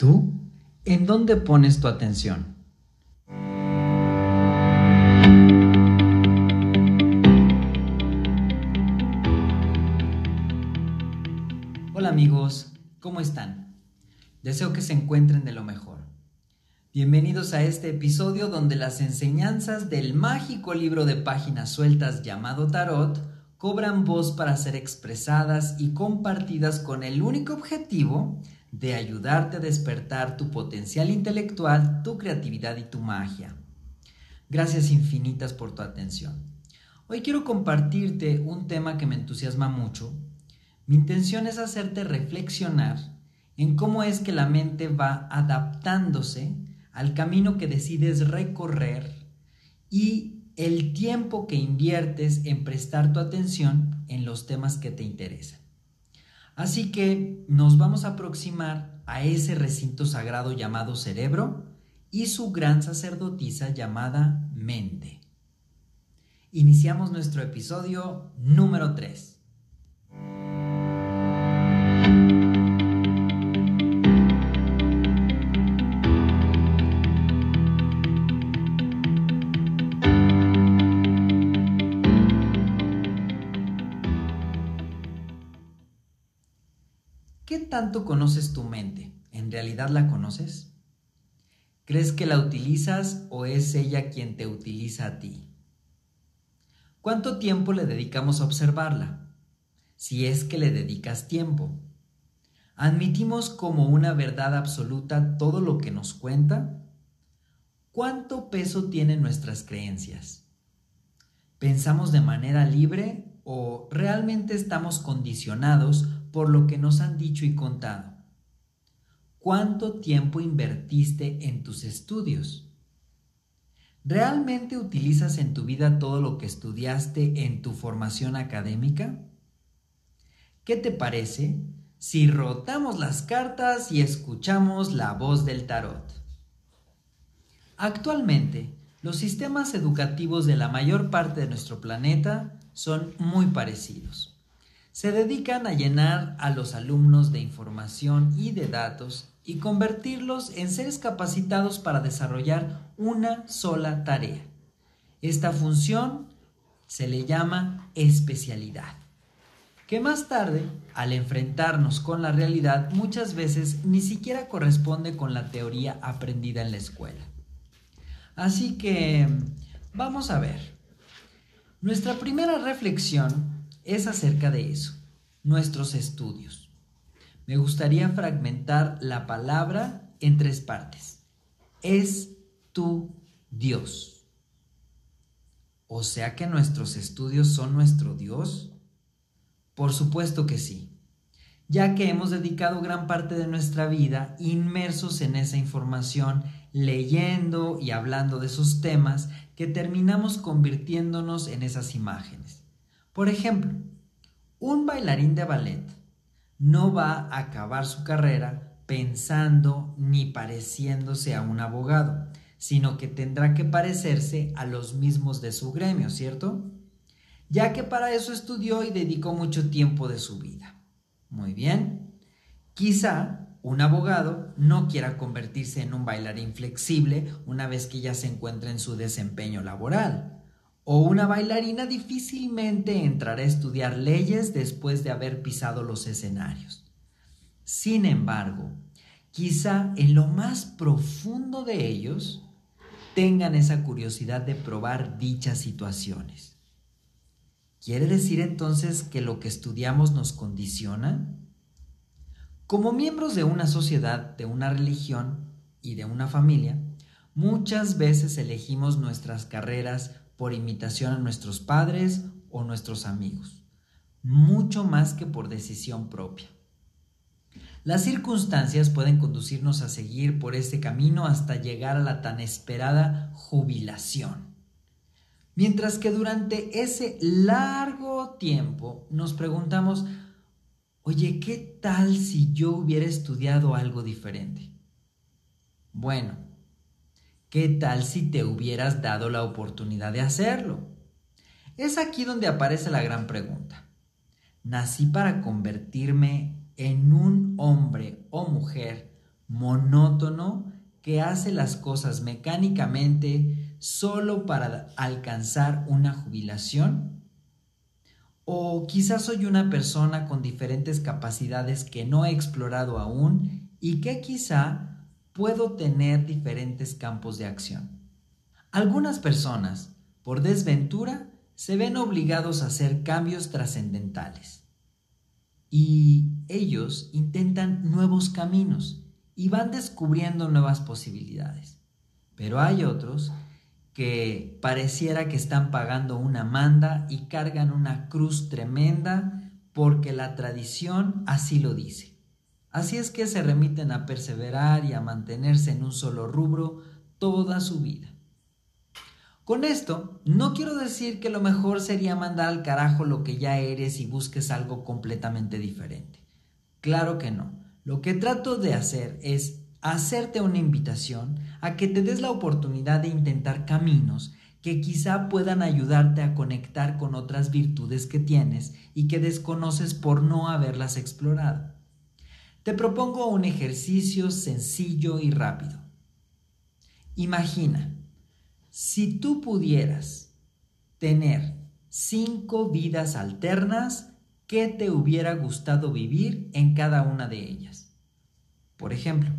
¿Tú? ¿En dónde pones tu atención? Hola amigos, ¿cómo están? Deseo que se encuentren de lo mejor. Bienvenidos a este episodio donde las enseñanzas del mágico libro de páginas sueltas llamado Tarot cobran voz para ser expresadas y compartidas con el único objetivo de ayudarte a despertar tu potencial intelectual, tu creatividad y tu magia. Gracias infinitas por tu atención. Hoy quiero compartirte un tema que me entusiasma mucho. Mi intención es hacerte reflexionar en cómo es que la mente va adaptándose al camino que decides recorrer y el tiempo que inviertes en prestar tu atención en los temas que te interesan. Así que nos vamos a aproximar a ese recinto sagrado llamado cerebro y su gran sacerdotisa llamada mente. Iniciamos nuestro episodio número 3. Tanto conoces tu mente? ¿En realidad la conoces? ¿Crees que la utilizas o es ella quien te utiliza a ti? ¿Cuánto tiempo le dedicamos a observarla? Si es que le dedicas tiempo. ¿Admitimos como una verdad absoluta todo lo que nos cuenta? ¿Cuánto peso tienen nuestras creencias? ¿Pensamos de manera libre o realmente estamos condicionados por lo que nos han dicho y contado. ¿Cuánto tiempo invertiste en tus estudios? ¿Realmente utilizas en tu vida todo lo que estudiaste en tu formación académica? ¿Qué te parece si rotamos las cartas y escuchamos la voz del tarot? Actualmente, los sistemas educativos de la mayor parte de nuestro planeta son muy parecidos se dedican a llenar a los alumnos de información y de datos y convertirlos en seres capacitados para desarrollar una sola tarea. Esta función se le llama especialidad, que más tarde, al enfrentarnos con la realidad, muchas veces ni siquiera corresponde con la teoría aprendida en la escuela. Así que, vamos a ver. Nuestra primera reflexión es acerca de eso, nuestros estudios. Me gustaría fragmentar la palabra en tres partes. Es tu Dios. O sea que nuestros estudios son nuestro Dios. Por supuesto que sí, ya que hemos dedicado gran parte de nuestra vida inmersos en esa información, leyendo y hablando de esos temas que terminamos convirtiéndonos en esas imágenes. Por ejemplo, un bailarín de ballet no va a acabar su carrera pensando ni pareciéndose a un abogado, sino que tendrá que parecerse a los mismos de su gremio, ¿cierto? Ya que para eso estudió y dedicó mucho tiempo de su vida. Muy bien. Quizá un abogado no quiera convertirse en un bailarín flexible una vez que ya se encuentra en su desempeño laboral o una bailarina difícilmente entrará a estudiar leyes después de haber pisado los escenarios. Sin embargo, quizá en lo más profundo de ellos tengan esa curiosidad de probar dichas situaciones. ¿Quiere decir entonces que lo que estudiamos nos condiciona? Como miembros de una sociedad, de una religión y de una familia, muchas veces elegimos nuestras carreras por imitación a nuestros padres o nuestros amigos, mucho más que por decisión propia. Las circunstancias pueden conducirnos a seguir por este camino hasta llegar a la tan esperada jubilación. Mientras que durante ese largo tiempo nos preguntamos, oye, ¿qué tal si yo hubiera estudiado algo diferente? Bueno, ¿Qué tal si te hubieras dado la oportunidad de hacerlo? Es aquí donde aparece la gran pregunta. ¿Nací para convertirme en un hombre o mujer monótono, que hace las cosas mecánicamente solo para alcanzar una jubilación? ¿O quizás soy una persona con diferentes capacidades que no he explorado aún y que quizá puedo tener diferentes campos de acción? Algunas personas, por desventura, se ven obligados a hacer cambios trascendentales. Y ellos intentan nuevos caminos y van descubriendo nuevas posibilidades. Pero hay otros que pareciera que están pagando una manda y cargan una cruz tremenda porque la tradición así lo dice. Así es que se remiten a perseverar y a mantenerse en un solo rubro toda su vida. Con esto, no quiero decir que lo mejor sería mandar al carajo lo que ya eres y busques algo completamente diferente. Claro que no. Lo que trato de hacer es hacerte una invitación a que te des la oportunidad de intentar caminos que quizá puedan ayudarte a conectar con otras virtudes que tienes y que desconoces por no haberlas explorado. Te propongo un ejercicio sencillo y rápido. Imagina, si tú pudieras tener cinco vidas alternas, ¿qué te hubiera gustado vivir en cada una de ellas? Por ejemplo,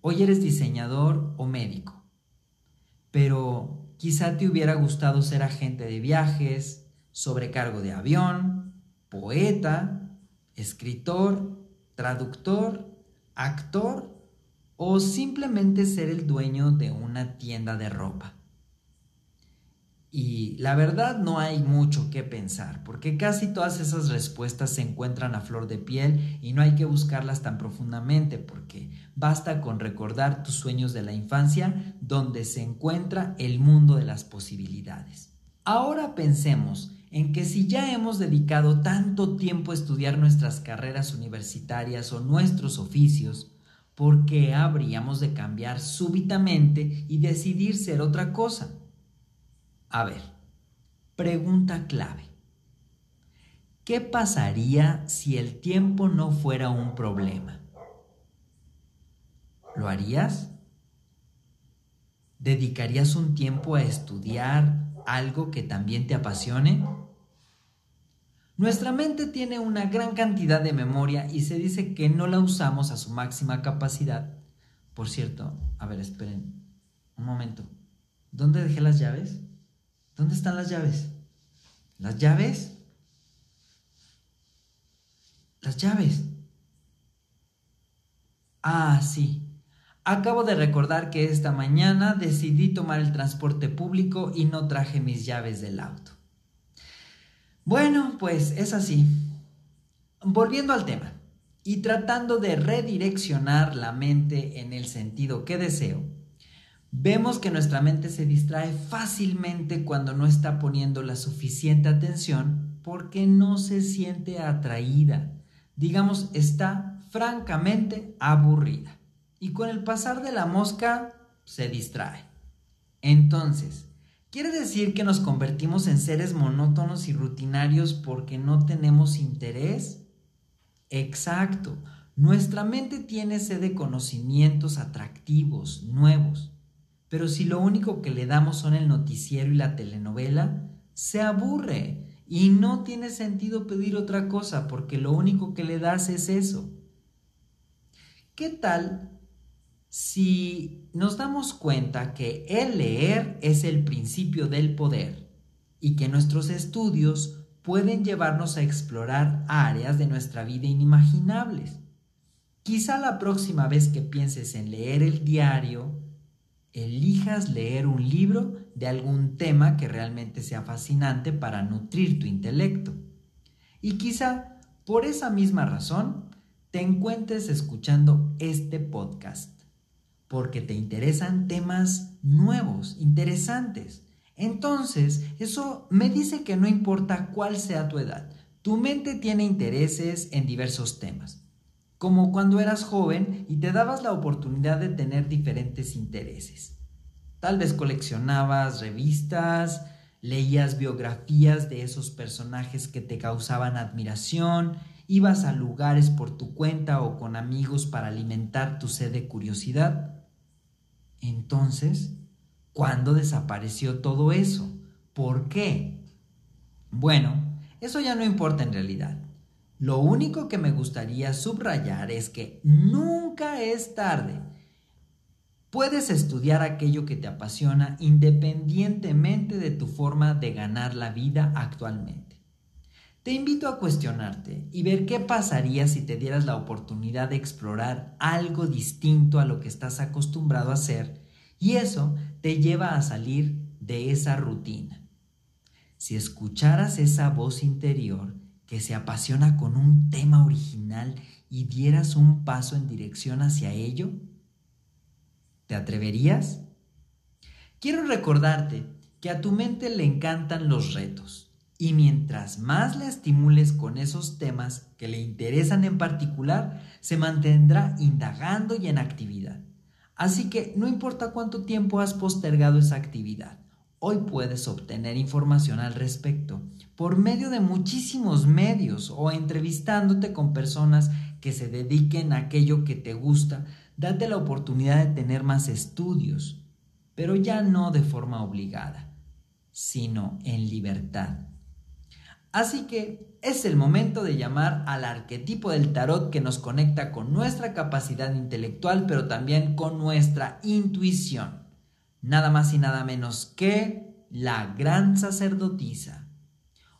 hoy eres diseñador o médico, pero quizá te hubiera gustado ser agente de viajes, sobrecargo de avión, poeta, escritor, traductor, actor o simplemente ser el dueño de una tienda de ropa. Y la verdad no hay mucho que pensar, porque casi todas esas respuestas se encuentran a flor de piel y no hay que buscarlas tan profundamente, porque basta con recordar tus sueños de la infancia donde se encuentra el mundo de las posibilidades. Ahora pensemos en que si ya hemos dedicado tanto tiempo a estudiar nuestras carreras universitarias o nuestros oficios, ¿por qué habríamos de cambiar súbitamente y decidir ser otra cosa? A ver, pregunta clave. ¿Qué pasaría si el tiempo no fuera un problema? ¿Lo harías? ¿Dedicarías un tiempo a estudiar algo que también te apasione? Nuestra mente tiene una gran cantidad de memoria y se dice que no la usamos a su máxima capacidad. Por cierto, a ver, esperen un momento. ¿Dónde dejé las llaves? ¿Dónde están las llaves? ¿Las llaves? Las llaves. Ah, sí. Acabo de recordar que esta mañana decidí tomar el transporte público y no traje mis llaves del auto. Bueno, pues es así. Volviendo al tema y tratando de redireccionar la mente en el sentido que deseo, Vemos que nuestra mente se distrae fácilmente cuando no está poniendo la suficiente atención porque no se siente atraída. Digamos, está francamente aburrida. Y con el pasar de la mosca se distrae. Entonces, ¿quiere decir que nos convertimos en seres monótonos y rutinarios porque no tenemos interés? Exacto. Nuestra mente tiene sed de conocimientos atractivos, nuevos. Pero si lo único que le damos son el noticiero y la telenovela, se aburre y no tiene sentido pedir otra cosa porque lo único que le das es eso. ¿Qué tal si nos damos cuenta que el leer es el principio del poder y que nuestros estudios pueden llevarnos a explorar áreas de nuestra vida inimaginables? Quizá la próxima vez que pienses en leer el diario, elijas leer un libro de algún tema que realmente sea fascinante para nutrir tu intelecto. Y quizá por esa misma razón te encuentres escuchando este podcast, porque te interesan temas nuevos, interesantes. Entonces, eso me dice que no importa cuál sea tu edad, tu mente tiene intereses en diversos temas como cuando eras joven y te dabas la oportunidad de tener diferentes intereses. Tal vez coleccionabas revistas, leías biografías de esos personajes que te causaban admiración ibas a lugares por tu cuenta o con amigos para alimentar tu sed de curiosidad. Entonces, ¿cuándo desapareció todo eso? ¿Por qué? Bueno, eso ya no importa en realidad. Lo único que me gustaría subrayar es que nunca es tarde. Puedes estudiar aquello que te apasiona independientemente de tu forma de ganar la vida actualmente. Te invito a cuestionarte y ver qué pasaría si te dieras la oportunidad de explorar algo distinto a lo que estás acostumbrado a hacer y eso te lleva a salir de esa rutina. Si escucharas esa voz interior que se apasiona con un tema original y dieras un paso en dirección hacia ello, ¿te atreverías? Quiero recordarte que a tu mente le encantan los retos y mientras más la estimules con esos temas que le interesan en particular, se mantendrá indagando y en actividad. Así que no importa cuánto tiempo has postergado esa actividad, Hoy puedes obtener información al respecto por medio de muchísimos medios o entrevistándote con personas que se dediquen a aquello que te gusta. Date la oportunidad de tener más estudios, pero ya no de forma obligada, sino en libertad. Así que es el momento de llamar al arquetipo del tarot que nos conecta con nuestra capacidad intelectual, pero también con nuestra intuición nada más y nada menos que la gran sacerdotisa,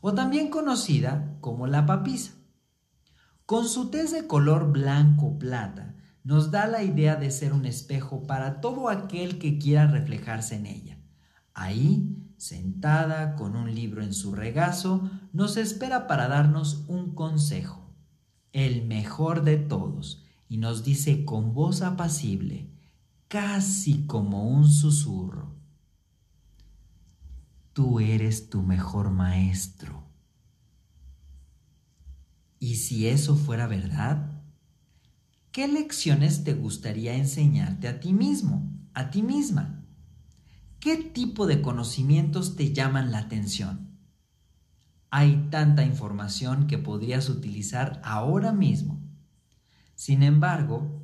o también conocida como la papisa. Con su tez de color blanco plata, nos da la idea de ser un espejo para todo aquel que quiera reflejarse en ella. Ahí, sentada con un libro en su regazo, nos espera para darnos un consejo, el mejor de todos, y nos dice con voz apacible, casi como un susurro. Tú eres tu mejor maestro. Y si eso fuera verdad, ¿qué lecciones te gustaría enseñarte a ti mismo, a ti misma? ¿Qué tipo de conocimientos te llaman la atención? Hay tanta información que podrías utilizar ahora mismo. Sin embargo,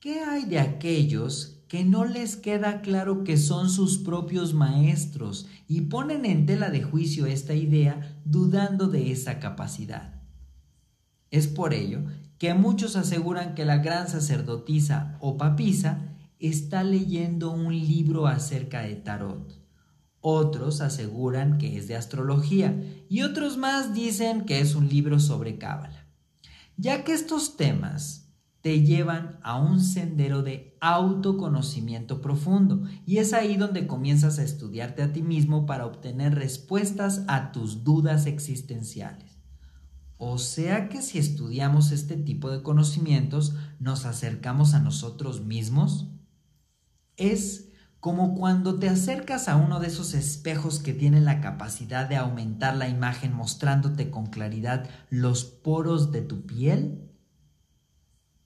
¿qué hay de aquellos que no les queda claro que son sus propios maestros y ponen en tela de juicio esta idea dudando de esa capacidad. Es por ello que muchos aseguran que la gran sacerdotisa o papisa está leyendo un libro acerca de tarot. Otros aseguran que es de astrología y otros más dicen que es un libro sobre cábala. Ya que estos temas te llevan a un sendero de autoconocimiento profundo y es ahí donde comienzas a estudiarte a ti mismo para obtener respuestas a tus dudas existenciales. O sea que si estudiamos este tipo de conocimientos, nos acercamos a nosotros mismos. Es como cuando te acercas a uno de esos espejos que tienen la capacidad de aumentar la imagen mostrándote con claridad los poros de tu piel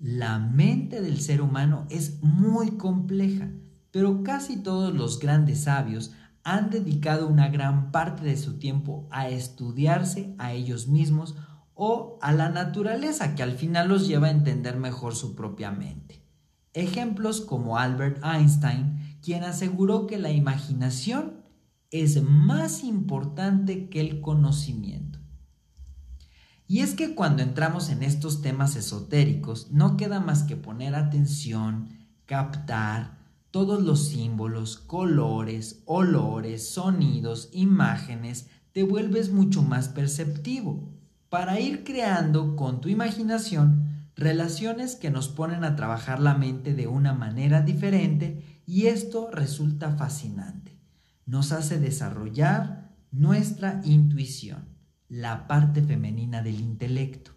la mente del ser humano es muy compleja, pero casi todos los grandes sabios han dedicado una gran parte de su tiempo a estudiarse a ellos mismos o a la naturaleza que al final los lleva a entender mejor su propia mente. Ejemplos como Albert Einstein, quien aseguró que la imaginación es más importante que el conocimiento. Y es que cuando entramos en estos temas esotéricos, no queda más que poner atención, captar todos los símbolos, colores, olores, sonidos, imágenes, te vuelves mucho más perceptivo para ir creando con tu imaginación relaciones que nos ponen a trabajar la mente de una manera diferente y esto resulta fascinante. Nos hace desarrollar nuestra intuición la parte femenina del intelecto.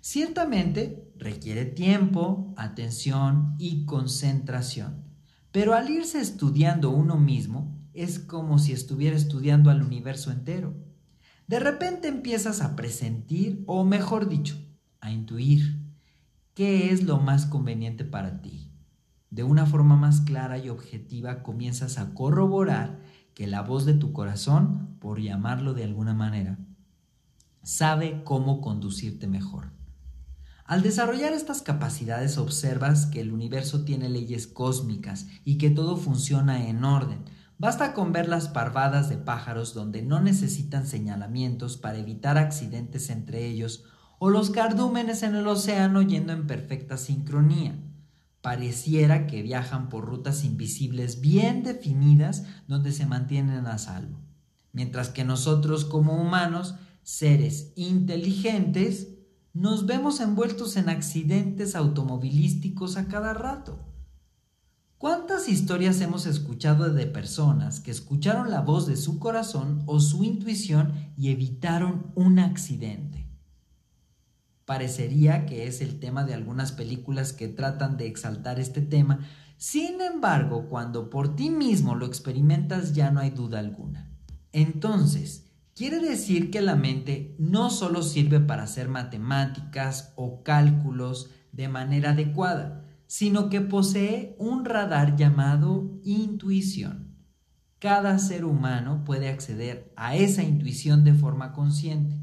Ciertamente requiere tiempo, atención y concentración, pero al irse estudiando uno mismo es como si estuviera estudiando al universo entero. De repente empiezas a presentir, o mejor dicho, a intuir qué es lo más conveniente para ti. De una forma más clara y objetiva comienzas a corroborar que la voz de tu corazón, por llamarlo de alguna manera, sabe cómo conducirte mejor. Al desarrollar estas capacidades observas que el universo tiene leyes cósmicas y que todo funciona en orden. Basta con ver las parvadas de pájaros donde no necesitan señalamientos para evitar accidentes entre ellos o los cardúmenes en el océano yendo en perfecta sincronía. Pareciera que viajan por rutas invisibles bien definidas donde se mantienen a salvo. Mientras que nosotros como humanos, seres inteligentes, nos vemos envueltos en accidentes automovilísticos a cada rato. ¿Cuántas historias hemos escuchado de personas que escucharon la voz de su corazón o su intuición y evitaron un accidente? Parecería que es el tema de algunas películas que tratan de exaltar este tema, sin embargo, cuando por ti mismo lo experimentas ya no hay duda alguna. Entonces, Quiere decir que la mente no solo sirve para hacer matemáticas o cálculos de manera adecuada, sino que posee un radar llamado intuición. Cada ser humano puede acceder a esa intuición de forma consciente.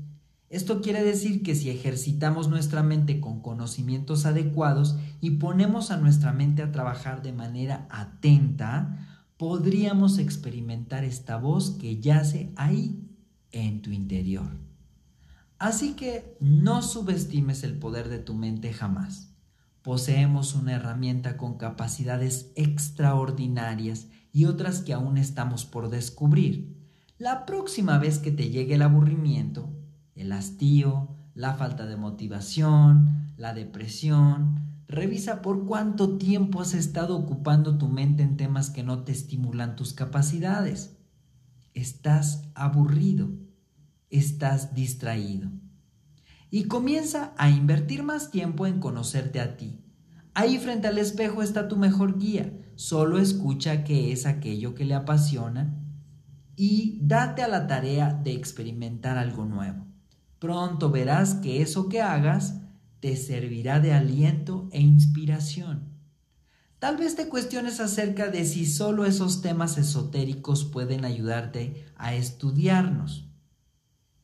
Esto quiere decir que si ejercitamos nuestra mente con conocimientos adecuados y ponemos a nuestra mente a trabajar de manera atenta, podríamos experimentar esta voz que yace ahí en tu interior. Así que no subestimes el poder de tu mente jamás. Poseemos una herramienta con capacidades extraordinarias y otras que aún estamos por descubrir. La próxima vez que te llegue el aburrimiento, el hastío, la falta de motivación, la depresión, revisa por cuánto tiempo has estado ocupando tu mente en temas que no te estimulan tus capacidades estás aburrido, estás distraído. Y comienza a invertir más tiempo en conocerte a ti. Ahí frente al espejo está tu mejor guía. Solo escucha qué es aquello que le apasiona y date a la tarea de experimentar algo nuevo. Pronto verás que eso que hagas te servirá de aliento e inspiración. Tal vez te cuestiones acerca de si solo esos temas esotéricos pueden ayudarte a estudiarnos,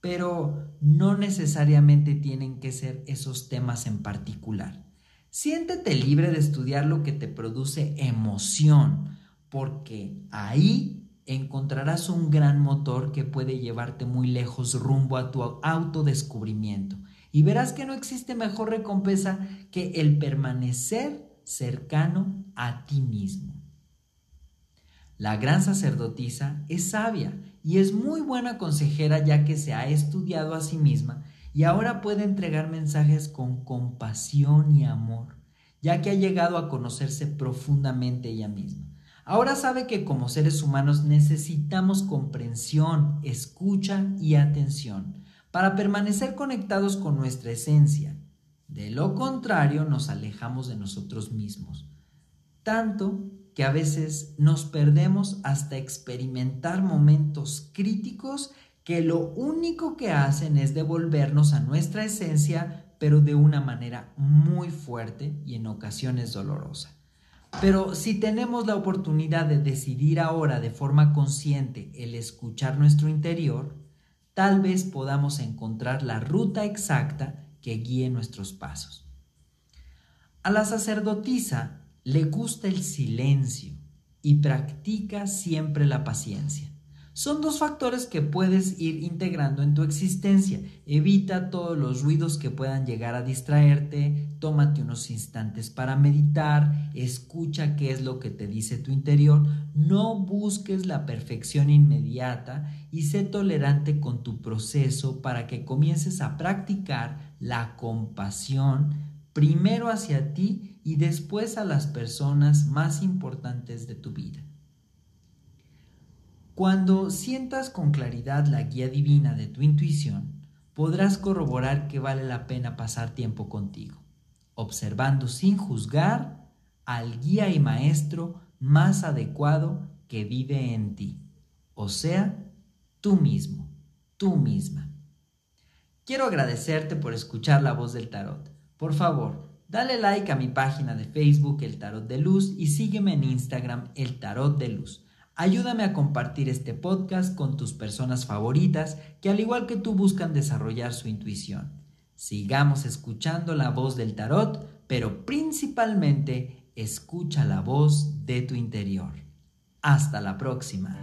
pero no necesariamente tienen que ser esos temas en particular. Siéntete libre de estudiar lo que te produce emoción, porque ahí encontrarás un gran motor que puede llevarte muy lejos rumbo a tu autodescubrimiento. Y verás que no existe mejor recompensa que el permanecer cercano a ti mismo. La gran sacerdotisa es sabia y es muy buena consejera ya que se ha estudiado a sí misma y ahora puede entregar mensajes con compasión y amor, ya que ha llegado a conocerse profundamente ella misma. Ahora sabe que como seres humanos necesitamos comprensión, escucha y atención para permanecer conectados con nuestra esencia de lo contrario, nos alejamos de nosotros mismos, tanto que a veces nos perdemos hasta experimentar momentos críticos que lo único que hacen es devolvernos a nuestra esencia, pero de una manera muy fuerte y en ocasiones dolorosa. Pero si tenemos la oportunidad de decidir ahora de forma consciente el escuchar nuestro interior, tal vez podamos encontrar la ruta exacta que guíe nuestros pasos. A la sacerdotisa le gusta el silencio y practica siempre la paciencia. Son dos factores que puedes ir integrando en tu existencia. Evita todos los ruidos que puedan llegar a distraerte, tómate unos instantes para meditar, escucha qué es lo que te dice tu interior, no busques la perfección inmediata y sé tolerante con tu proceso para que comiences a practicar la compasión primero hacia ti y después a las personas más importantes de tu vida. Cuando sientas con claridad la guía divina de tu intuición, podrás corroborar que vale la pena pasar tiempo contigo, observando sin juzgar al guía y maestro más adecuado que vive en ti, o sea, tú mismo, tú misma. Quiero agradecerte por escuchar la voz del tarot. Por favor, dale like a mi página de Facebook El Tarot de Luz y sígueme en Instagram El Tarot de Luz. Ayúdame a compartir este podcast con tus personas favoritas que al igual que tú buscan desarrollar su intuición. Sigamos escuchando la voz del tarot, pero principalmente escucha la voz de tu interior. Hasta la próxima.